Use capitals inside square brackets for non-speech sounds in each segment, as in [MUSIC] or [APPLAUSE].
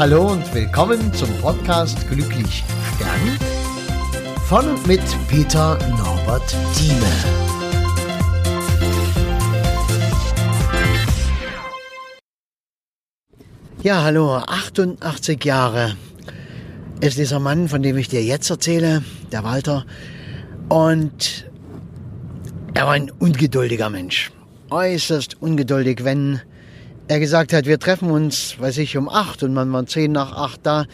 Hallo und willkommen zum Podcast Glücklich Stern von und mit Peter Norbert Thieme. Ja, hallo, 88 Jahre ist dieser Mann, von dem ich dir jetzt erzähle, der Walter. Und er war ein ungeduldiger Mensch. Äußerst ungeduldig, wenn er gesagt hat, wir treffen uns, weiß ich, um acht und man war zehn nach acht da,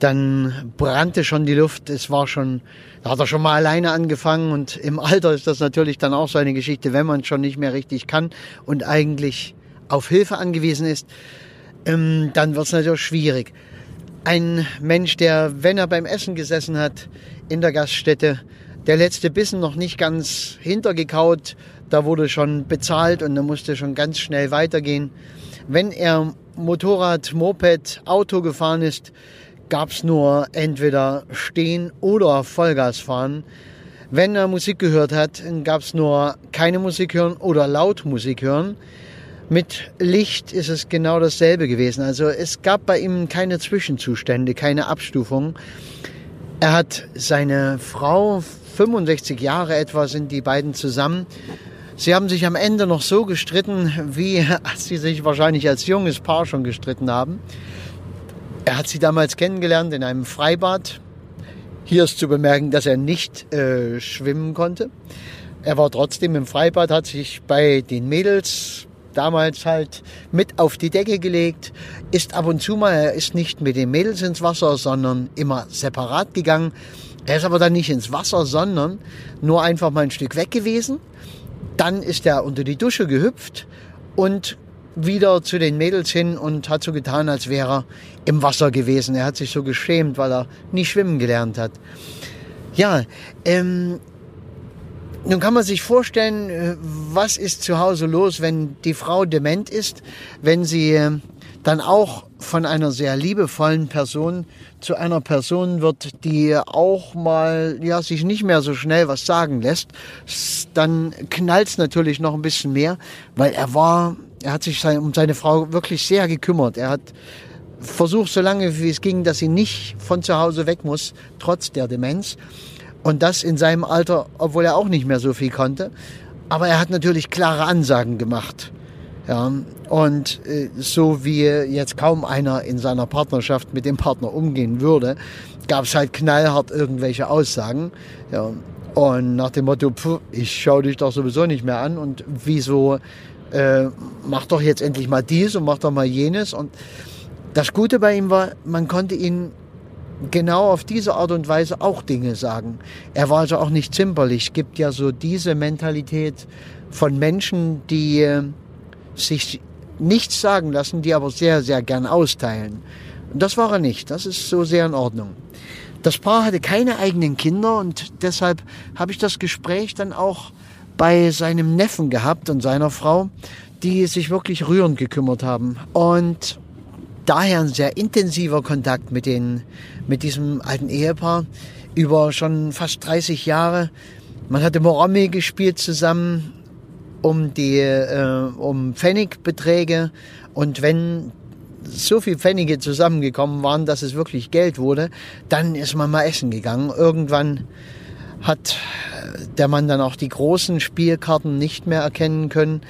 dann brannte schon die Luft. Es war schon, da hat er schon mal alleine angefangen und im Alter ist das natürlich dann auch so eine Geschichte, wenn man schon nicht mehr richtig kann und eigentlich auf Hilfe angewiesen ist, ähm, dann wird es natürlich schwierig. Ein Mensch, der, wenn er beim Essen gesessen hat in der Gaststätte, der letzte Bissen noch nicht ganz hintergekaut, da wurde schon bezahlt und er musste schon ganz schnell weitergehen. Wenn er Motorrad, Moped, Auto gefahren ist, gab es nur entweder stehen oder Vollgas fahren. Wenn er Musik gehört hat, gab es nur keine Musik hören oder laut Musik hören. Mit Licht ist es genau dasselbe gewesen. Also es gab bei ihm keine Zwischenzustände, keine Abstufung. Er hat seine Frau, 65 Jahre etwa sind die beiden zusammen, Sie haben sich am Ende noch so gestritten, wie [LAUGHS] sie sich wahrscheinlich als junges Paar schon gestritten haben. Er hat sie damals kennengelernt in einem Freibad. Hier ist zu bemerken, dass er nicht äh, schwimmen konnte. Er war trotzdem im Freibad, hat sich bei den Mädels damals halt mit auf die Decke gelegt, ist ab und zu mal, er ist nicht mit den Mädels ins Wasser, sondern immer separat gegangen. Er ist aber dann nicht ins Wasser, sondern nur einfach mal ein Stück weg gewesen dann ist er unter die Dusche gehüpft und wieder zu den Mädels hin und hat so getan, als wäre er im Wasser gewesen. Er hat sich so geschämt, weil er nie schwimmen gelernt hat. Ja, ähm, nun kann man sich vorstellen, äh, was ist zu Hause los, wenn die Frau dement ist, wenn sie äh, dann auch von einer sehr liebevollen Person zu einer Person wird, die auch mal ja sich nicht mehr so schnell was sagen lässt, dann knallt's natürlich noch ein bisschen mehr, weil er war, er hat sich um seine Frau wirklich sehr gekümmert. Er hat versucht, so lange wie es ging, dass sie nicht von zu Hause weg muss, trotz der Demenz. Und das in seinem Alter, obwohl er auch nicht mehr so viel konnte. Aber er hat natürlich klare Ansagen gemacht. Ja, und äh, so wie jetzt kaum einer in seiner Partnerschaft mit dem Partner umgehen würde, gab es halt knallhart irgendwelche Aussagen. Ja, und nach dem Motto, pf, ich schaue dich doch sowieso nicht mehr an und wieso äh, mach doch jetzt endlich mal dies und mach doch mal jenes. Und das Gute bei ihm war, man konnte ihn genau auf diese Art und Weise auch Dinge sagen. Er war also auch nicht zimperlich. Es gibt ja so diese Mentalität von Menschen, die äh, sich nichts sagen lassen, die aber sehr, sehr gern austeilen. Und das war er nicht. Das ist so sehr in Ordnung. Das Paar hatte keine eigenen Kinder und deshalb habe ich das Gespräch dann auch bei seinem Neffen gehabt und seiner Frau, die sich wirklich rührend gekümmert haben. Und daher ein sehr intensiver Kontakt mit, den, mit diesem alten Ehepaar über schon fast 30 Jahre. Man hatte Morami gespielt zusammen um die äh, um Pfennigbeträge und wenn so viel Pfennige zusammengekommen waren, dass es wirklich Geld wurde, dann ist man mal essen gegangen. Irgendwann hat der Mann dann auch die großen Spielkarten nicht mehr erkennen können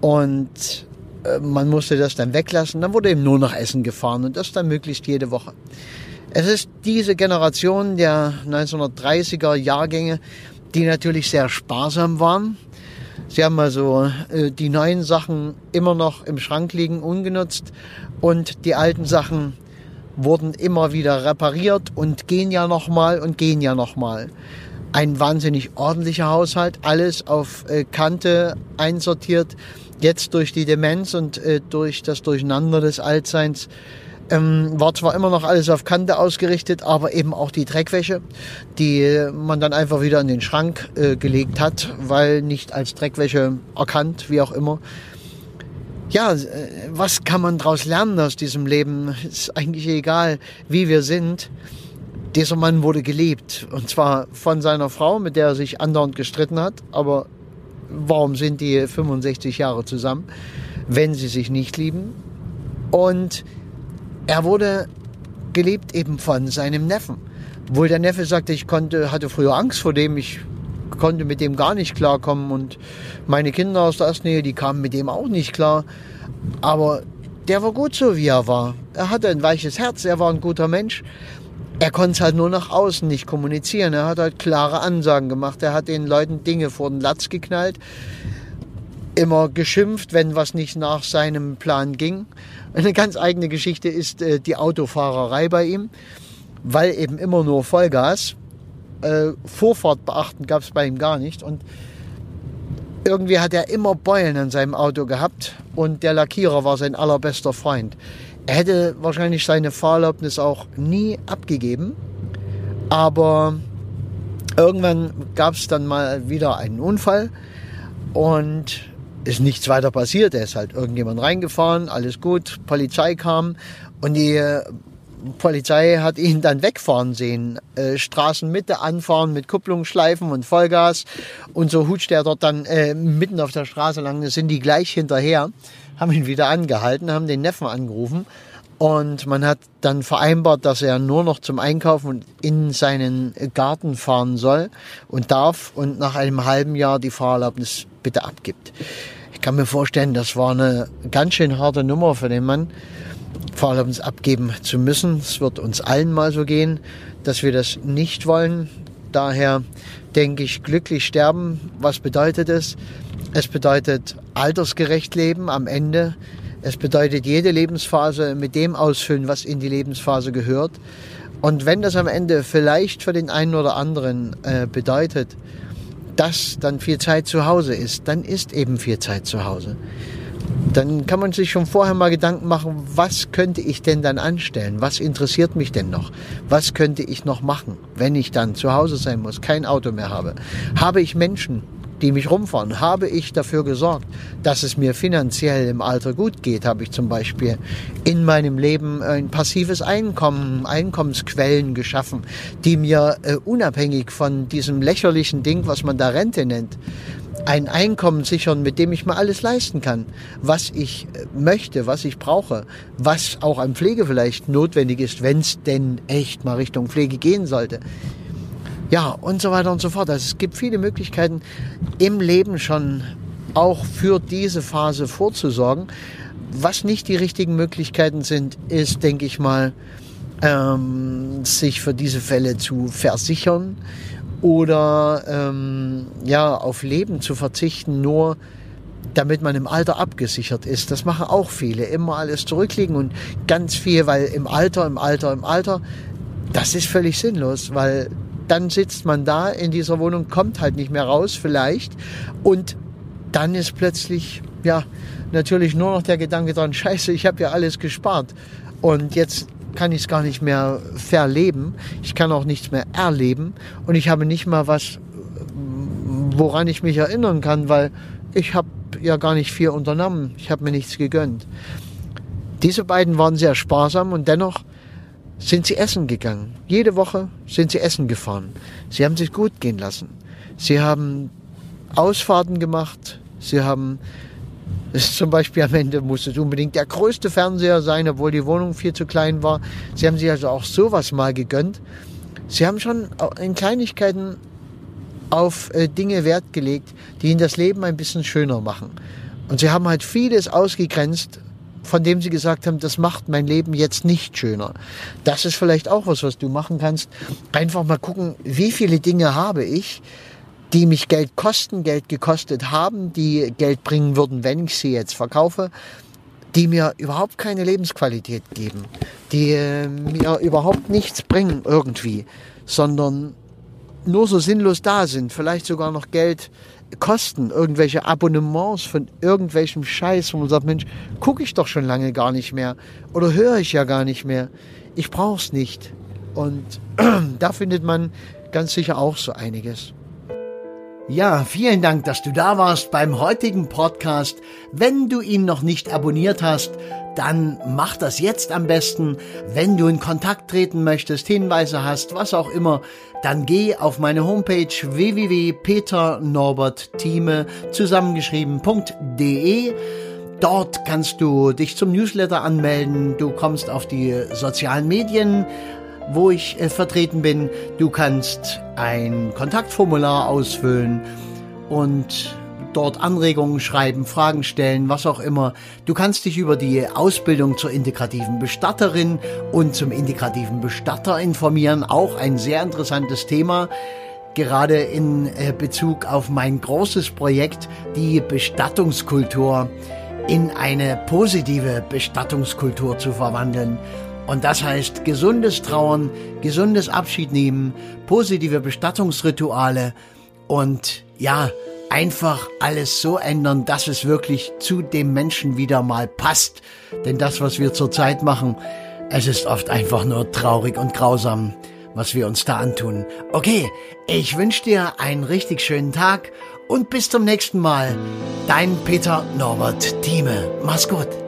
und äh, man musste das dann weglassen. Dann wurde eben nur noch Essen gefahren und das dann möglichst jede Woche. Es ist diese Generation der 1930er Jahrgänge, die natürlich sehr sparsam waren, Sie haben also äh, die neuen Sachen immer noch im Schrank liegen, ungenutzt und die alten Sachen wurden immer wieder repariert und gehen ja nochmal und gehen ja nochmal. Ein wahnsinnig ordentlicher Haushalt, alles auf äh, Kante einsortiert. Jetzt durch die Demenz und äh, durch das Durcheinander des Altseins ähm, war zwar immer noch alles auf Kante ausgerichtet, aber eben auch die Dreckwäsche, die man dann einfach wieder in den Schrank äh, gelegt hat, weil nicht als Dreckwäsche erkannt, wie auch immer. Ja, äh, was kann man daraus lernen aus diesem Leben? Ist eigentlich egal, wie wir sind. Dieser Mann wurde gelebt. Und zwar von seiner Frau, mit der er sich andauernd gestritten hat. Aber warum sind die 65 Jahre zusammen, wenn sie sich nicht lieben? Und er wurde geliebt eben von seinem Neffen. Wohl der Neffe sagte, ich konnte, hatte früher Angst vor dem, ich konnte mit dem gar nicht klarkommen und meine Kinder aus der Erstnähe, die kamen mit dem auch nicht klar. Aber der war gut so, wie er war. Er hatte ein weiches Herz, er war ein guter Mensch. Er konnte es halt nur nach außen nicht kommunizieren. Er hat halt klare Ansagen gemacht. Er hat den Leuten Dinge vor den Latz geknallt. Immer geschimpft, wenn was nicht nach seinem Plan ging. Eine ganz eigene Geschichte ist äh, die Autofahrerei bei ihm, weil eben immer nur Vollgas. Äh, Vorfahrt beachten gab es bei ihm gar nicht. Und irgendwie hat er immer Beulen an seinem Auto gehabt und der Lackierer war sein allerbester Freund. Er hätte wahrscheinlich seine Fahrerlaubnis auch nie abgegeben, aber irgendwann gab es dann mal wieder einen Unfall und ist nichts weiter passiert. Er ist halt irgendjemand reingefahren, alles gut, Polizei kam und die Polizei hat ihn dann wegfahren sehen. Äh, Straßenmitte anfahren mit Kupplungsschleifen und Vollgas. Und so hutscht er dort dann äh, mitten auf der Straße lang. Da sind die gleich hinterher, haben ihn wieder angehalten, haben den Neffen angerufen. Und man hat dann vereinbart, dass er nur noch zum Einkaufen in seinen Garten fahren soll und darf und nach einem halben Jahr die Fahrerlaubnis bitte abgibt. Ich kann mir vorstellen, das war eine ganz schön harte Nummer für den Mann. Fahrerlaubnis abgeben zu müssen. Es wird uns allen mal so gehen, dass wir das nicht wollen. Daher denke ich, glücklich sterben. Was bedeutet es? Es bedeutet altersgerecht leben am Ende. Es bedeutet jede Lebensphase mit dem ausfüllen, was in die Lebensphase gehört. Und wenn das am Ende vielleicht für den einen oder anderen äh, bedeutet, dass dann viel Zeit zu Hause ist, dann ist eben viel Zeit zu Hause dann kann man sich schon vorher mal Gedanken machen, was könnte ich denn dann anstellen? Was interessiert mich denn noch? Was könnte ich noch machen, wenn ich dann zu Hause sein muss, kein Auto mehr habe? Habe ich Menschen, die mich rumfahren? Habe ich dafür gesorgt, dass es mir finanziell im Alter gut geht? Habe ich zum Beispiel in meinem Leben ein passives Einkommen, Einkommensquellen geschaffen, die mir äh, unabhängig von diesem lächerlichen Ding, was man da Rente nennt, ein Einkommen sichern, mit dem ich mir alles leisten kann, was ich äh, möchte, was ich brauche, was auch an Pflege vielleicht notwendig ist, wenn es denn echt mal Richtung Pflege gehen sollte. Ja, und so weiter und so fort. Also es gibt viele Möglichkeiten im Leben schon auch für diese Phase vorzusorgen. Was nicht die richtigen Möglichkeiten sind, ist, denke ich mal, ähm, sich für diese Fälle zu versichern oder ähm, ja auf Leben zu verzichten, nur damit man im Alter abgesichert ist. Das machen auch viele. Immer alles zurücklegen und ganz viel, weil im Alter, im Alter, im Alter, das ist völlig sinnlos, weil dann sitzt man da in dieser Wohnung, kommt halt nicht mehr raus vielleicht und dann ist plötzlich, ja, natürlich nur noch der Gedanke dran, [LAUGHS] scheiße, ich habe ja alles gespart und jetzt kann ich es gar nicht mehr verleben. Ich kann auch nichts mehr erleben und ich habe nicht mal was, woran ich mich erinnern kann, weil ich habe ja gar nicht viel unternommen. Ich habe mir nichts gegönnt. Diese beiden waren sehr sparsam und dennoch sind sie essen gegangen. Jede Woche sind sie essen gefahren. Sie haben sich gut gehen lassen. Sie haben Ausfahrten gemacht. Sie haben zum Beispiel am Ende musste es unbedingt der größte Fernseher sein, obwohl die Wohnung viel zu klein war. Sie haben sich also auch sowas mal gegönnt. Sie haben schon in Kleinigkeiten auf äh, Dinge Wert gelegt, die ihnen das Leben ein bisschen schöner machen. Und sie haben halt vieles ausgegrenzt, von dem sie gesagt haben, das macht mein Leben jetzt nicht schöner. Das ist vielleicht auch was, was du machen kannst. Einfach mal gucken, wie viele Dinge habe ich, die mich Geld kosten, Geld gekostet haben, die Geld bringen würden, wenn ich sie jetzt verkaufe, die mir überhaupt keine Lebensqualität geben, die äh, mir überhaupt nichts bringen irgendwie, sondern nur so sinnlos da sind, vielleicht sogar noch Geld kosten, irgendwelche Abonnements von irgendwelchem Scheiß, wo man sagt, Mensch, gucke ich doch schon lange gar nicht mehr oder höre ich ja gar nicht mehr. Ich brauche es nicht. Und [CLEARS THROAT] da findet man ganz sicher auch so einiges. Ja, vielen Dank, dass du da warst beim heutigen Podcast. Wenn du ihn noch nicht abonniert hast, dann mach das jetzt am besten. Wenn du in Kontakt treten möchtest, Hinweise hast, was auch immer, dann geh auf meine Homepage www.peternorbertthieme zusammengeschrieben.de Dort kannst du dich zum Newsletter anmelden. Du kommst auf die sozialen Medien, wo ich äh, vertreten bin. Du kannst ein Kontaktformular ausfüllen und dort Anregungen schreiben, Fragen stellen, was auch immer. Du kannst dich über die Ausbildung zur integrativen Bestatterin und zum integrativen Bestatter informieren. Auch ein sehr interessantes Thema gerade in äh, Bezug auf mein großes Projekt, die Bestattungskultur in eine positive Bestattungskultur zu verwandeln. Und das heißt gesundes Trauern, gesundes Abschied nehmen, positive Bestattungsrituale und ja, einfach alles so ändern, dass es wirklich zu dem Menschen wieder mal passt. Denn das, was wir zurzeit machen, es ist oft einfach nur traurig und grausam, was wir uns da antun. Okay, ich wünsche dir einen richtig schönen Tag und bis zum nächsten Mal. Dein Peter Norbert Thieme. Mach's gut.